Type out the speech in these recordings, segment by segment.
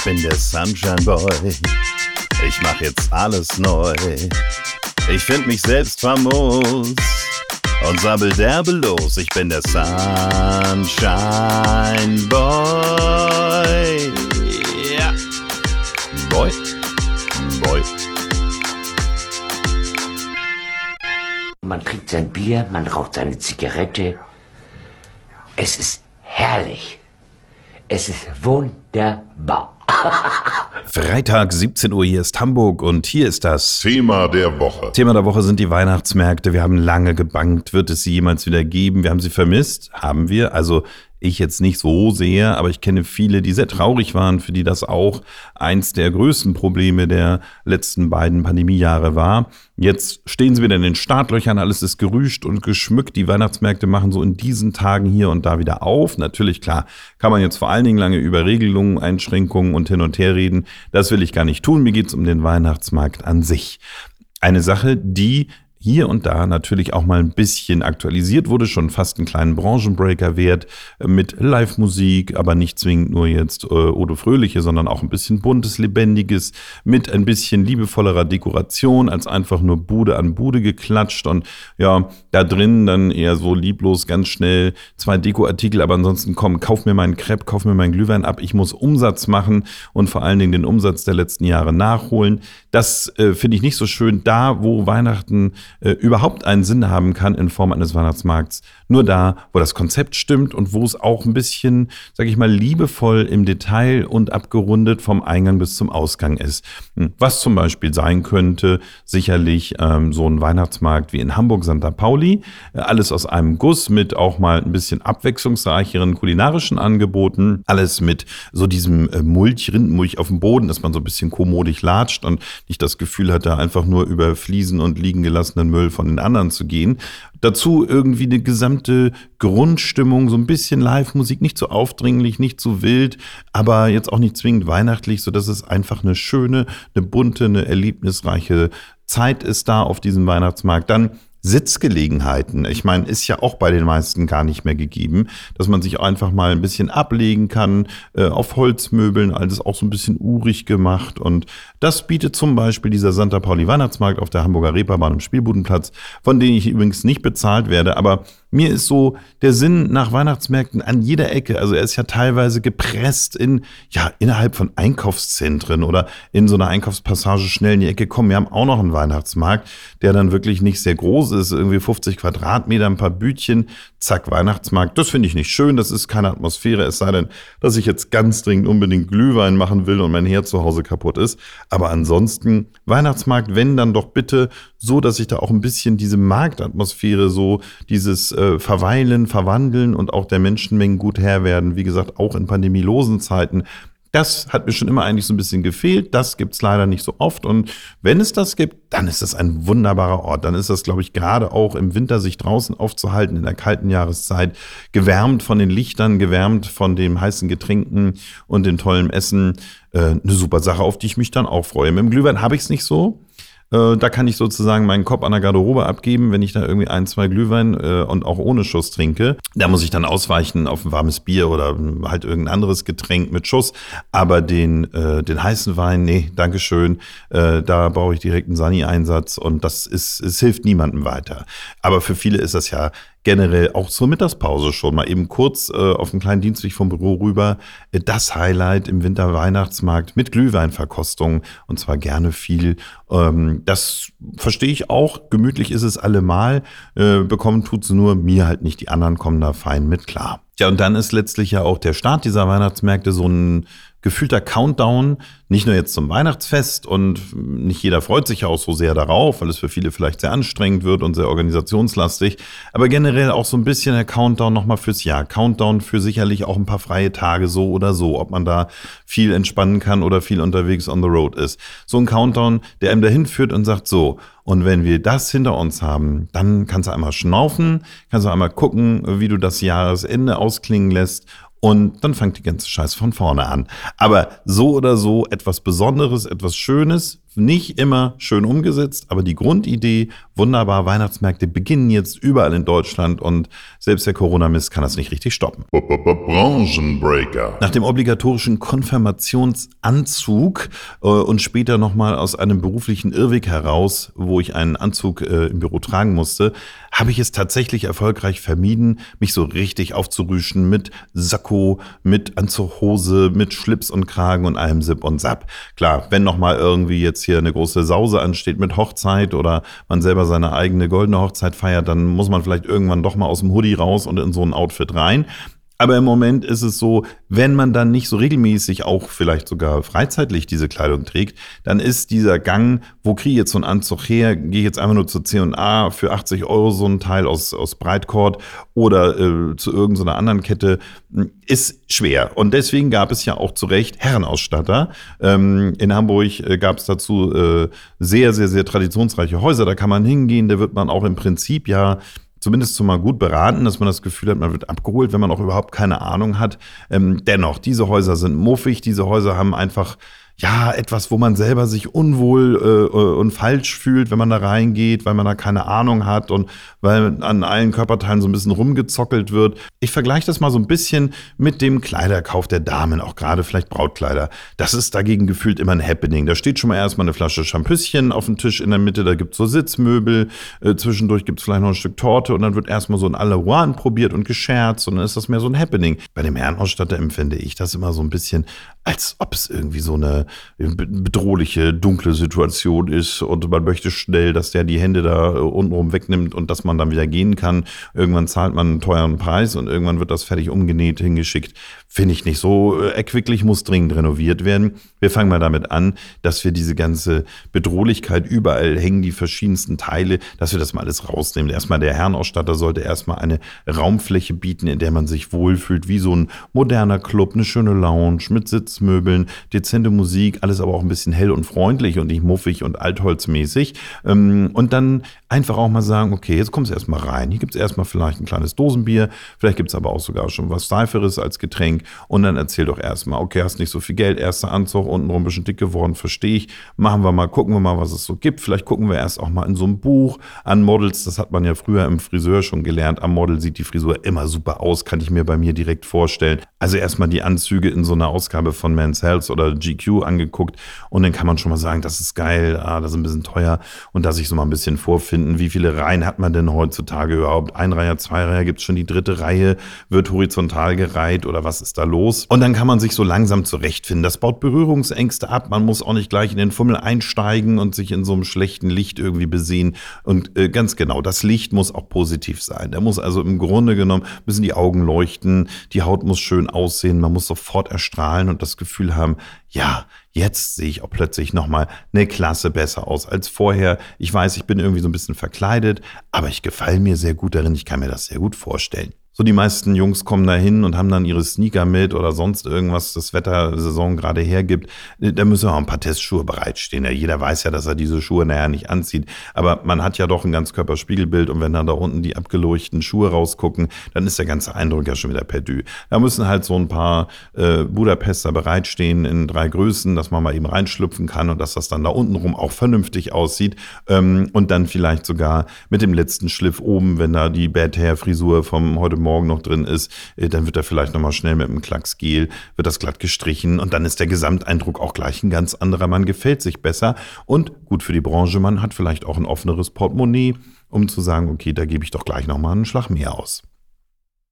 Ich bin der Sunshine Boy. Ich mach jetzt alles neu. Ich find mich selbst famos und sabbel derbe los. Ich bin der Sunshine Boy. Ja. Boy. Boy. Man trinkt sein Bier, man raucht seine Zigarette. Es ist herrlich. Es ist wunderbar. Freitag 17 Uhr, hier ist Hamburg und hier ist das Thema der Woche. Thema der Woche sind die Weihnachtsmärkte. Wir haben lange gebankt, wird es sie jemals wieder geben? Wir haben sie vermisst, haben wir. Also ich jetzt nicht so sehr, aber ich kenne viele, die sehr traurig waren, für die das auch eins der größten Probleme der letzten beiden Pandemiejahre war. Jetzt stehen sie wieder in den Startlöchern, alles ist gerüscht und geschmückt. Die Weihnachtsmärkte machen so in diesen Tagen hier und da wieder auf. Natürlich, klar, kann man jetzt vor allen Dingen lange über Regelungen, Einschränkungen und hin und her reden. Das will ich gar nicht tun. Mir geht's um den Weihnachtsmarkt an sich. Eine Sache, die hier und da natürlich auch mal ein bisschen aktualisiert wurde, schon fast einen kleinen Branchenbreaker wert äh, mit Live-Musik, aber nicht zwingend nur jetzt äh, Odo Fröhliche, sondern auch ein bisschen buntes, lebendiges, mit ein bisschen liebevollerer Dekoration als einfach nur Bude an Bude geklatscht und ja, da drin dann eher so lieblos ganz schnell zwei Dekoartikel, aber ansonsten komm, kauf mir meinen Crepe, kauf mir meinen Glühwein ab, ich muss Umsatz machen und vor allen Dingen den Umsatz der letzten Jahre nachholen. Das äh, finde ich nicht so schön. Da, wo Weihnachten äh, überhaupt einen Sinn haben kann in Form eines Weihnachtsmarkts, nur da, wo das Konzept stimmt und wo es auch ein bisschen, sag ich mal, liebevoll im Detail und abgerundet vom Eingang bis zum Ausgang ist. Hm, was zum Beispiel sein könnte, sicherlich ähm, so ein Weihnachtsmarkt wie in Hamburg Santa Pauli. Äh, alles aus einem Guss mit auch mal ein bisschen abwechslungsreicheren kulinarischen Angeboten. Alles mit so diesem äh, Mulch, Rindenmulch auf dem Boden, dass man so ein bisschen komodig latscht und nicht das Gefühl hat, da einfach nur über Fliesen und liegen gelassenen Müll von den anderen zu gehen. Dazu irgendwie eine gesamte Grundstimmung, so ein bisschen Live-Musik, nicht so aufdringlich, nicht so wild, aber jetzt auch nicht zwingend weihnachtlich, so dass es einfach eine schöne, eine bunte, eine erlebnisreiche Zeit ist da auf diesem Weihnachtsmarkt. Dann Sitzgelegenheiten. Ich meine, ist ja auch bei den meisten gar nicht mehr gegeben, dass man sich einfach mal ein bisschen ablegen kann äh, auf Holzmöbeln, alles auch so ein bisschen urig gemacht. Und das bietet zum Beispiel dieser Santa Pauli Weihnachtsmarkt auf der Hamburger Reeperbahn im Spielbudenplatz, von dem ich übrigens nicht bezahlt werde, aber mir ist so der Sinn nach Weihnachtsmärkten an jeder Ecke. Also er ist ja teilweise gepresst in, ja, innerhalb von Einkaufszentren oder in so einer Einkaufspassage schnell in die Ecke kommen. Wir haben auch noch einen Weihnachtsmarkt, der dann wirklich nicht sehr groß ist, irgendwie 50 Quadratmeter, ein paar Bütchen, zack, Weihnachtsmarkt. Das finde ich nicht schön. Das ist keine Atmosphäre, es sei denn, dass ich jetzt ganz dringend unbedingt Glühwein machen will und mein Herd zu Hause kaputt ist. Aber ansonsten Weihnachtsmarkt, wenn dann doch bitte so, dass ich da auch ein bisschen diese Marktatmosphäre, so dieses äh, Verweilen, Verwandeln und auch der Menschenmengen gut Herr werden, wie gesagt, auch in pandemielosen Zeiten, das hat mir schon immer eigentlich so ein bisschen gefehlt. Das gibt's leider nicht so oft. Und wenn es das gibt, dann ist das ein wunderbarer Ort. Dann ist das, glaube ich, gerade auch im Winter sich draußen aufzuhalten, in der kalten Jahreszeit, gewärmt von den Lichtern, gewärmt von dem heißen Getränken und dem tollen Essen. Äh, eine super Sache, auf die ich mich dann auch freue. Mit dem Glühwein habe ich es nicht so. Äh, da kann ich sozusagen meinen Kopf an der Garderobe abgeben, wenn ich da irgendwie ein, zwei Glühwein äh, und auch ohne Schuss trinke. Da muss ich dann ausweichen auf ein warmes Bier oder halt irgendein anderes Getränk mit Schuss. Aber den, äh, den heißen Wein, nee, Dankeschön. Äh, da brauche ich direkt einen Sani-Einsatz und das ist, es hilft niemandem weiter. Aber für viele ist das ja generell auch zur Mittagspause schon mal eben kurz äh, auf einen kleinen Dienstweg vom Büro rüber. Äh, das Highlight im Winterweihnachtsmarkt mit Glühweinverkostung und zwar gerne viel. Ähm, das verstehe ich auch. Gemütlich ist es allemal. Äh, bekommen tut's nur mir halt nicht. Die anderen kommen da fein mit klar. Ja, und dann ist letztlich ja auch der Start dieser Weihnachtsmärkte so ein gefühlter Countdown, nicht nur jetzt zum Weihnachtsfest und nicht jeder freut sich ja auch so sehr darauf, weil es für viele vielleicht sehr anstrengend wird und sehr organisationslastig, aber generell auch so ein bisschen der Countdown nochmal fürs Jahr. Countdown für sicherlich auch ein paar freie Tage so oder so, ob man da viel entspannen kann oder viel unterwegs on the road ist. So ein Countdown, der einem dahin führt und sagt so, und wenn wir das hinter uns haben, dann kannst du einmal schnaufen, kannst du einmal gucken, wie du das Jahresende ausklingen lässt und dann fängt die ganze Scheiße von vorne an. Aber so oder so etwas Besonderes, etwas Schönes Nicht immer schön umgesetzt, aber die Grundidee, wunderbar, Weihnachtsmärkte beginnen jetzt überall in Deutschland und selbst der Corona-Mist kann das nicht richtig stoppen. Branchenbreaker. Nach dem obligatorischen Konfirmationsanzug äh, und später nochmal aus einem beruflichen Irrweg heraus, wo ich einen Anzug äh, im Büro tragen musste, habe ich es tatsächlich erfolgreich vermieden, mich so richtig aufzurüschen mit Sakko, mit Anzughose, mit Schlips und Kragen und allem Zip und Zap. Klar, wenn nochmal irgendwie jetzt jetzt hier eine große Sause ansteht mit Hochzeit oder man selber seine eigene goldene Hochzeit feiert, dann muss man vielleicht irgendwann doch mal aus dem Hoodie raus und in so ein Outfit rein. Aber im Moment ist es so, wenn man dann nicht so regelmäßig auch vielleicht sogar freizeitlich diese Kleidung trägt, dann ist dieser Gang, wo kriege ich jetzt so einen Anzug her, gehe ich jetzt einfach nur zur C&A für 80 Euro so ein Teil aus, aus Breitcord oder äh, zu irgendeiner anderen Kette, ist schwer. Und deswegen gab es ja auch zu Recht Herrenausstatter. Ähm, in Hamburg äh, gab es dazu äh, sehr, sehr, sehr traditionsreiche Häuser. Da kann man hingehen, da wird man auch im Prinzip ja zumindest zumal gut beraten, dass man das Gefühl hat, man wird abgeholt, wenn man auch überhaupt keine Ahnung hat. Ähm, dennoch, diese Häuser sind muffig, diese Häuser haben einfach ja, etwas, wo man selber sich unwohl äh, äh, und falsch fühlt, wenn man da reingeht, weil man da keine Ahnung hat und weil an allen Körperteilen so ein bisschen rumgezockelt wird. Ich vergleiche das mal so ein bisschen mit dem Kleiderkauf der Damen, auch gerade vielleicht Brautkleider. Das ist dagegen gefühlt immer ein Happening. Da steht schon mal erstmal eine Flasche Champüsschen auf dem Tisch in der Mitte, da gibt's so Sitzmöbel, äh, zwischendurch gibt's vielleicht noch ein Stück Torte und dann wird erstmal so ein Alleroy probiert und gescherzt und dann ist das mehr so ein Happening. Bei dem Herrenausstatter empfinde ich das immer so ein bisschen, als ob es irgendwie so eine bedrohliche, dunkle Situation ist und man möchte schnell, dass der die Hände da untenrum wegnimmt und dass man dann wieder gehen kann. Irgendwann zahlt man einen teuren Preis und irgendwann wird das fertig umgenäht, hingeschickt. Finde ich nicht so äh, erquicklich, muss dringend renoviert werden. Wir fangen mal damit an, dass wir diese ganze Bedrohlichkeit, überall hängen die verschiedensten Teile, dass wir das mal alles rausnehmen. Erstmal der Herrenausstatter sollte erstmal eine Raumfläche bieten, in der man sich wohlfühlt, wie so ein moderner Club, eine schöne Lounge mit Sitzmöbeln, dezente Musik, alles aber auch ein bisschen hell und freundlich und nicht muffig und altholzmäßig. Ähm, und dann einfach auch mal sagen, okay, jetzt kommst du erstmal rein. Hier gibt es erstmal vielleicht ein kleines Dosenbier, vielleicht gibt es aber auch sogar schon was Seiferes als Getränk und dann erzähl doch erstmal, okay, hast nicht so viel Geld, erster Anzug, untenrum ein bisschen dick geworden, verstehe ich. Machen wir mal, gucken wir mal, was es so gibt. Vielleicht gucken wir erst auch mal in so einem Buch an Models. Das hat man ja früher im Friseur schon gelernt. Am Model sieht die Frisur immer super aus, kann ich mir bei mir direkt vorstellen. Also erstmal die Anzüge in so einer Ausgabe von Men's Health oder GQ angeguckt und dann kann man schon mal sagen, das ist geil, ah, das ist ein bisschen teuer und da sich so mal ein bisschen vorfinden. Wie viele Reihen hat man denn heutzutage überhaupt? Ein Reihe, zwei Reihe, gibt es schon die dritte Reihe, wird horizontal gereiht oder was ist ist da los? Und dann kann man sich so langsam zurechtfinden. Das baut Berührungsängste ab. Man muss auch nicht gleich in den Fummel einsteigen und sich in so einem schlechten Licht irgendwie besehen. Und äh, ganz genau, das Licht muss auch positiv sein. Da muss also im Grunde genommen müssen die Augen leuchten, die Haut muss schön aussehen, man muss sofort erstrahlen und das Gefühl haben, ja, jetzt sehe ich auch plötzlich nochmal eine Klasse besser aus als vorher. Ich weiß, ich bin irgendwie so ein bisschen verkleidet, aber ich gefalle mir sehr gut darin. Ich kann mir das sehr gut vorstellen. So die meisten Jungs kommen da hin und haben dann ihre Sneaker mit oder sonst irgendwas, das Wettersaison gerade hergibt. Da müssen auch ein paar Testschuhe bereitstehen. Ja, jeder weiß ja, dass er diese Schuhe nachher nicht anzieht. Aber man hat ja doch ein Ganzkörperspiegelbild und wenn dann da unten die abgeleuchteten Schuhe rausgucken, dann ist der ganze Eindruck ja schon wieder perdu. Da müssen halt so ein paar äh, Budapester bereitstehen in drei Größen, dass man mal eben reinschlüpfen kann und dass das dann da untenrum auch vernünftig aussieht. Ähm, und dann vielleicht sogar mit dem letzten Schliff oben, wenn da die Bad Hair Frisur vom heute Morgen Morgen noch drin ist, äh, dann wird er vielleicht nochmal schnell mit einem Klacksgel, wird das glatt gestrichen und dann ist der Gesamteindruck auch gleich ein ganz anderer. Man gefällt sich besser und gut für die Branche, man hat vielleicht auch ein offeneres Portemonnaie, um zu sagen, okay, da gebe ich doch gleich nochmal einen Schlag mehr aus.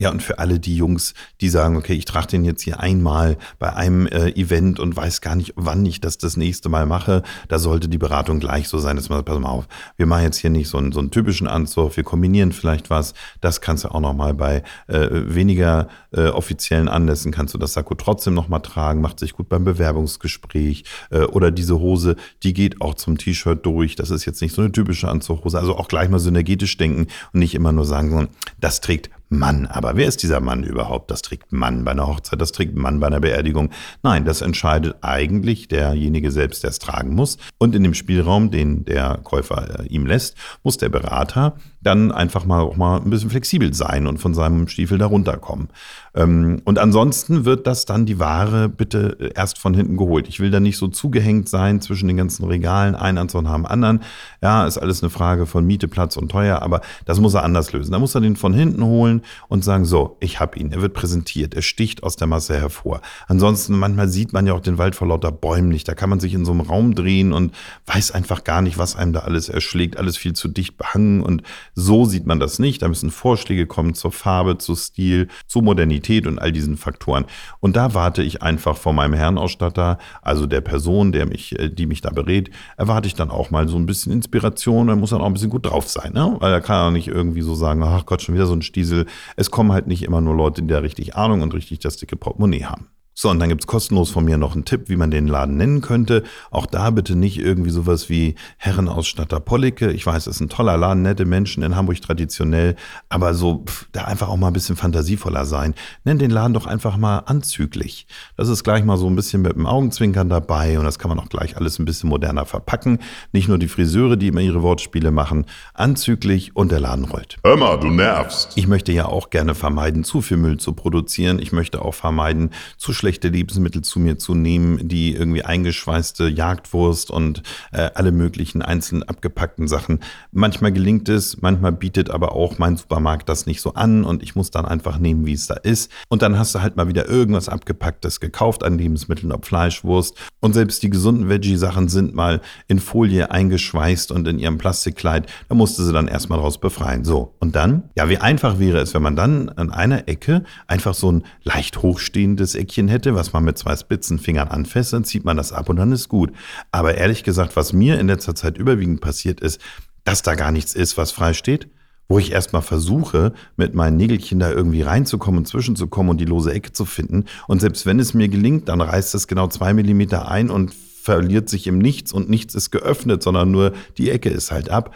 Ja, und für alle die Jungs, die sagen, okay, ich trage den jetzt hier einmal bei einem äh, Event und weiß gar nicht, wann ich das das nächste Mal mache, da sollte die Beratung gleich so sein, dass man, pass mal auf, wir machen jetzt hier nicht so einen, so einen typischen Anzug, wir kombinieren vielleicht was, das kannst du auch nochmal bei äh, weniger äh, offiziellen Anlässen, kannst du das Sakko trotzdem nochmal tragen, macht sich gut beim Bewerbungsgespräch äh, oder diese Hose, die geht auch zum T-Shirt durch, das ist jetzt nicht so eine typische Anzughose, also auch gleich mal synergetisch denken und nicht immer nur sagen, das trägt Mann. Aber wer ist dieser Mann überhaupt? Das trägt Mann bei einer Hochzeit, das trägt Mann bei einer Beerdigung. Nein, das entscheidet eigentlich derjenige selbst, der es tragen muss. Und in dem Spielraum, den der Käufer äh, ihm lässt, muss der Berater dann einfach mal auch mal ein bisschen flexibel sein und von seinem Stiefel da runterkommen. Ähm, und ansonsten wird das dann die Ware bitte äh, erst von hinten geholt. Ich will da nicht so zugehängt sein zwischen den ganzen Regalen, ein Anzug dem anderen. Ja, ist alles eine Frage von Miete, Platz und teuer, aber das muss er anders lösen. Da muss er den von hinten holen und sagen, so, ich hab ihn. Er wird präsentiert, er sticht aus der Masse hervor. Ansonsten, manchmal sieht man ja auch den Wald vor lauter Bäumen nicht. Da kann man sich in so einem Raum drehen und weiß einfach gar nicht, was einem da alles erschlägt. Alles viel zu dicht behangen und so sieht man das nicht. Da müssen Vorschläge kommen zur Farbe, zu Stil, zu Modernität und all diesen Faktoren. Und da warte ich einfach vor meinem Herrenausstatter, also der Person, der mich, äh, die mich da berät, erwarte ich dann auch mal so ein bisschen Inspiration. Er muss dann auch ein bisschen gut drauf sein, ne? Weil er kann auch nicht irgendwie so sagen, ach Gott, schon wieder so ein Stiesel. Es kommen halt nicht immer nur Leute, die da richtig Ahnung und richtig das dicke Portemonnaie haben. So, und dann gibt's kostenlos von mir noch einen Tipp, wie man den Laden nennen könnte. Auch da bitte nicht irgendwie sowas wie Herrenausstatter Pollicke. Ich weiß, es ist ein toller Laden, nette Menschen in Hamburg traditionell, aber so pff, da einfach auch mal ein bisschen fantasievoller sein. Nenn den Laden doch einfach mal anzüglich. Das ist gleich mal so ein bisschen mit dem Augenzwinkern dabei und das kann man auch gleich alles ein bisschen moderner verpacken. Nicht nur die Friseure, die immer ihre Wortspiele machen, anzüglich und der Laden rollt. Hör mal, du nervst. Ich möchte ja auch gerne vermeiden, zu viel Müll zu produzieren. Ich möchte auch vermeiden, zu schlecht schlechte Lebensmittel zu mir zu nehmen, die irgendwie eingeschweißte Jagdwurst und äh, alle möglichen einzeln abgepackten Sachen. Manchmal gelingt es, manchmal bietet aber auch mein Supermarkt das nicht so an und ich muss dann einfach nehmen, wie es da ist. Und dann hast du halt mal wieder irgendwas abgepacktes gekauft an Lebensmitteln, ob Fleischwurst. Und selbst die gesunden Veggie-Sachen sind mal in Folie eingeschweißt und in ihrem Plastikkleid. Da musste sie dann erstmal draus befreien. So. Und dann? Ja, wie einfach wäre es, wenn man dann an einer Ecke einfach so ein leicht hochstehendes Eckchen hätte hätte, was man mit zwei spitzen Fingern anfasst, dann zieht man das ab und dann ist gut. Aber ehrlich gesagt, was mir in letzter Zeit überwiegend passiert ist, dass da gar nichts ist, was frei steht wo ich erstmal versuche, mit meinen Nägelchen da irgendwie reinzukommen zwischenzukommen und die lose Ecke zu finden. Und selbst wenn es mir gelingt, dann reißt es genau zwei Millimeter ein und verliert sich im Nichts und nichts ist geöffnet, sondern nur die Ecke ist halt ab.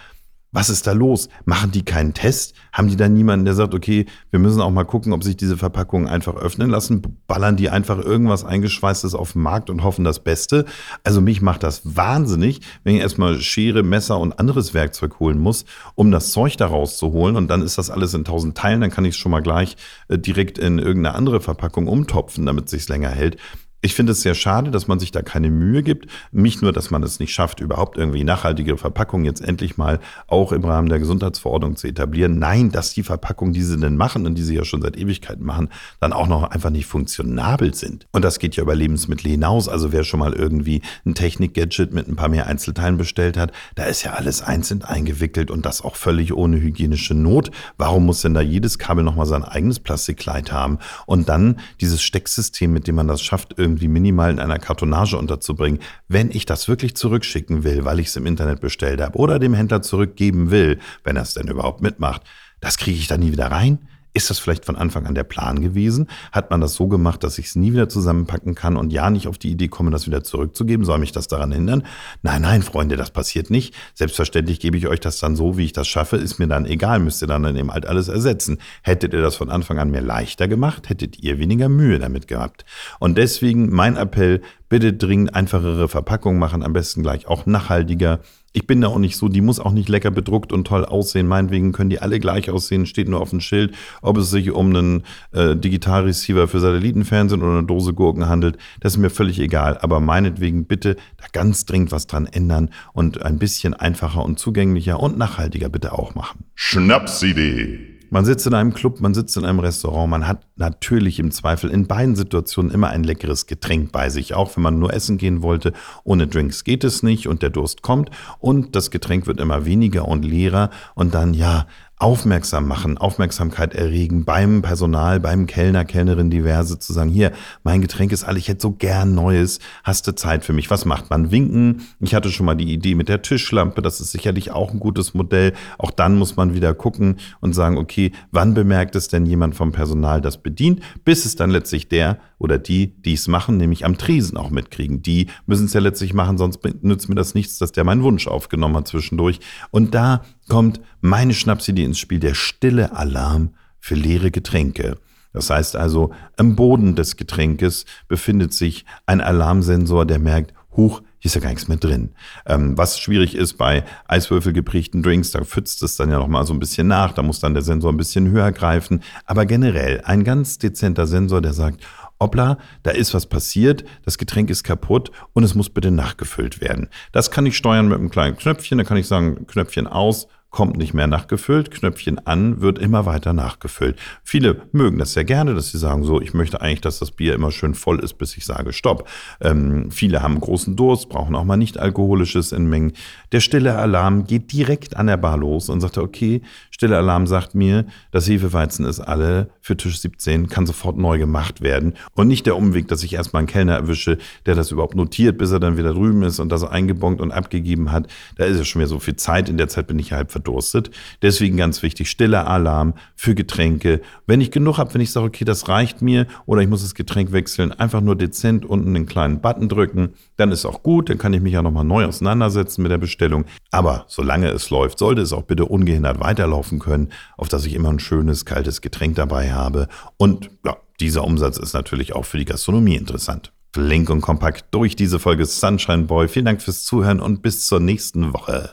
Was ist da los? Machen die keinen Test? Haben die da niemanden, der sagt, okay, wir müssen auch mal gucken, ob sich diese Verpackungen einfach öffnen lassen? Ballern die einfach irgendwas eingeschweißtes auf den Markt und hoffen das Beste? Also mich macht das wahnsinnig, wenn ich erstmal Schere, Messer und anderes Werkzeug holen muss, um das Zeug da rauszuholen. Und dann ist das alles in tausend Teilen. Dann kann ich es schon mal gleich äh, direkt in irgendeine andere Verpackung umtopfen, damit es sich länger hält. Ich finde es sehr schade, dass man sich da keine Mühe gibt. Nicht nur, dass man es nicht schafft, überhaupt irgendwie nachhaltige Verpackungen jetzt endlich mal auch im Rahmen der Gesundheitsverordnung zu etablieren. Nein, dass die Verpackungen, die sie denn machen und die sie ja schon seit Ewigkeiten machen, dann auch noch einfach nicht funktionabel sind. Und das geht ja über Lebensmittel hinaus. Also wer schon mal irgendwie ein Technik-Gadget mit ein paar mehr Einzelteilen bestellt hat, da ist ja alles einzeln eingewickelt und das auch völlig ohne hygienische Not. Warum muss denn da jedes Kabel nochmal sein eigenes Plastikkleid haben? Und dann dieses Stecksystem, mit dem man das schafft, irgendwie irgendwie minimal in einer Kartonage unterzubringen, wenn ich das wirklich zurückschicken will, weil ich es im Internet bestellt habe oder dem Händler zurückgeben will, wenn er es denn überhaupt mitmacht, das kriege ich da nie wieder rein. Ist das vielleicht von Anfang an der Plan gewesen? Hat man das so gemacht, dass ich es nie wieder zusammenpacken kann und ja nicht auf die Idee komme, das wieder zurückzugeben? Soll mich das daran hindern? Nein, nein, Freunde, das passiert nicht. Selbstverständlich gebe ich euch das dann so, wie ich das schaffe. Ist mir dann egal, müsst ihr dann eben halt alles ersetzen. Hättet ihr das von Anfang an mir leichter gemacht, hättet ihr weniger Mühe damit gehabt. Und deswegen mein Appell, bitte dringend einfachere Verpackungen machen, am besten gleich auch nachhaltiger ich bin da auch nicht so, die muss auch nicht lecker bedruckt und toll aussehen. Meinetwegen können die alle gleich aussehen, steht nur auf dem Schild, ob es sich um einen äh, Digitalreceiver für Satellitenfernsehen oder eine Dose Gurken handelt. Das ist mir völlig egal. Aber meinetwegen bitte da ganz dringend was dran ändern und ein bisschen einfacher und zugänglicher und nachhaltiger bitte auch machen. Schnapsidee. Man sitzt in einem Club, man sitzt in einem Restaurant, man hat natürlich im Zweifel in beiden Situationen immer ein leckeres Getränk bei sich. Auch wenn man nur essen gehen wollte, ohne Drinks geht es nicht und der Durst kommt und das Getränk wird immer weniger und leerer und dann ja, aufmerksam machen, Aufmerksamkeit erregen beim Personal, beim Kellner, Kellnerin diverse zu sagen, hier, mein Getränk ist alle, ich hätte so gern Neues, hast du Zeit für mich? Was macht man? Winken. Ich hatte schon mal die Idee mit der Tischlampe, das ist sicherlich auch ein gutes Modell. Auch dann muss man wieder gucken und sagen, okay, wann bemerkt es denn jemand vom Personal, das bedient, bis es dann letztlich der oder die, die es machen, nämlich am Tresen auch mitkriegen. Die müssen es ja letztlich machen, sonst nützt mir das nichts, dass der meinen Wunsch aufgenommen hat zwischendurch. Und da kommt meine Schnapsidee ins Spiel, der stille Alarm für leere Getränke. Das heißt also, am Boden des Getränkes befindet sich ein Alarmsensor, der merkt, huch, hier ist ja gar nichts mehr drin. Ähm, was schwierig ist bei Eiswürfelgeprägten Drinks, da pfützt es dann ja noch mal so ein bisschen nach, da muss dann der Sensor ein bisschen höher greifen. Aber generell ein ganz dezenter Sensor, der sagt, hoppla, da ist was passiert, das Getränk ist kaputt und es muss bitte nachgefüllt werden. Das kann ich steuern mit einem kleinen Knöpfchen, da kann ich sagen, Knöpfchen aus, kommt nicht mehr nachgefüllt, Knöpfchen an, wird immer weiter nachgefüllt. Viele mögen das sehr gerne, dass sie sagen, so, ich möchte eigentlich, dass das Bier immer schön voll ist, bis ich sage, stopp. Ähm, viele haben großen Durst, brauchen auch mal nicht alkoholisches in Mengen. Der stille Alarm geht direkt an der Bar los und sagt, okay, stille Alarm sagt mir, das Hefeweizen ist alle für Tisch 17, kann sofort neu gemacht werden. Und nicht der Umweg, dass ich erstmal einen Kellner erwische, der das überhaupt notiert, bis er dann wieder drüben ist und das eingebongt und abgegeben hat. Da ist ja schon wieder so viel Zeit. In der Zeit bin ich halb verdurstet. Deswegen ganz wichtig, stiller Alarm für Getränke. Wenn ich genug habe, wenn ich sage, okay, das reicht mir oder ich muss das Getränk wechseln, einfach nur dezent unten einen kleinen Button drücken, dann ist auch gut, dann kann ich mich ja nochmal neu auseinandersetzen mit der Bestellung. Aber solange es läuft, sollte es auch bitte ungehindert weiterlaufen können, auf dass ich immer ein schönes, kaltes Getränk dabei habe. Und ja, dieser Umsatz ist natürlich auch für die Gastronomie interessant. Flink und kompakt durch diese Folge Sunshine Boy. Vielen Dank fürs Zuhören und bis zur nächsten Woche.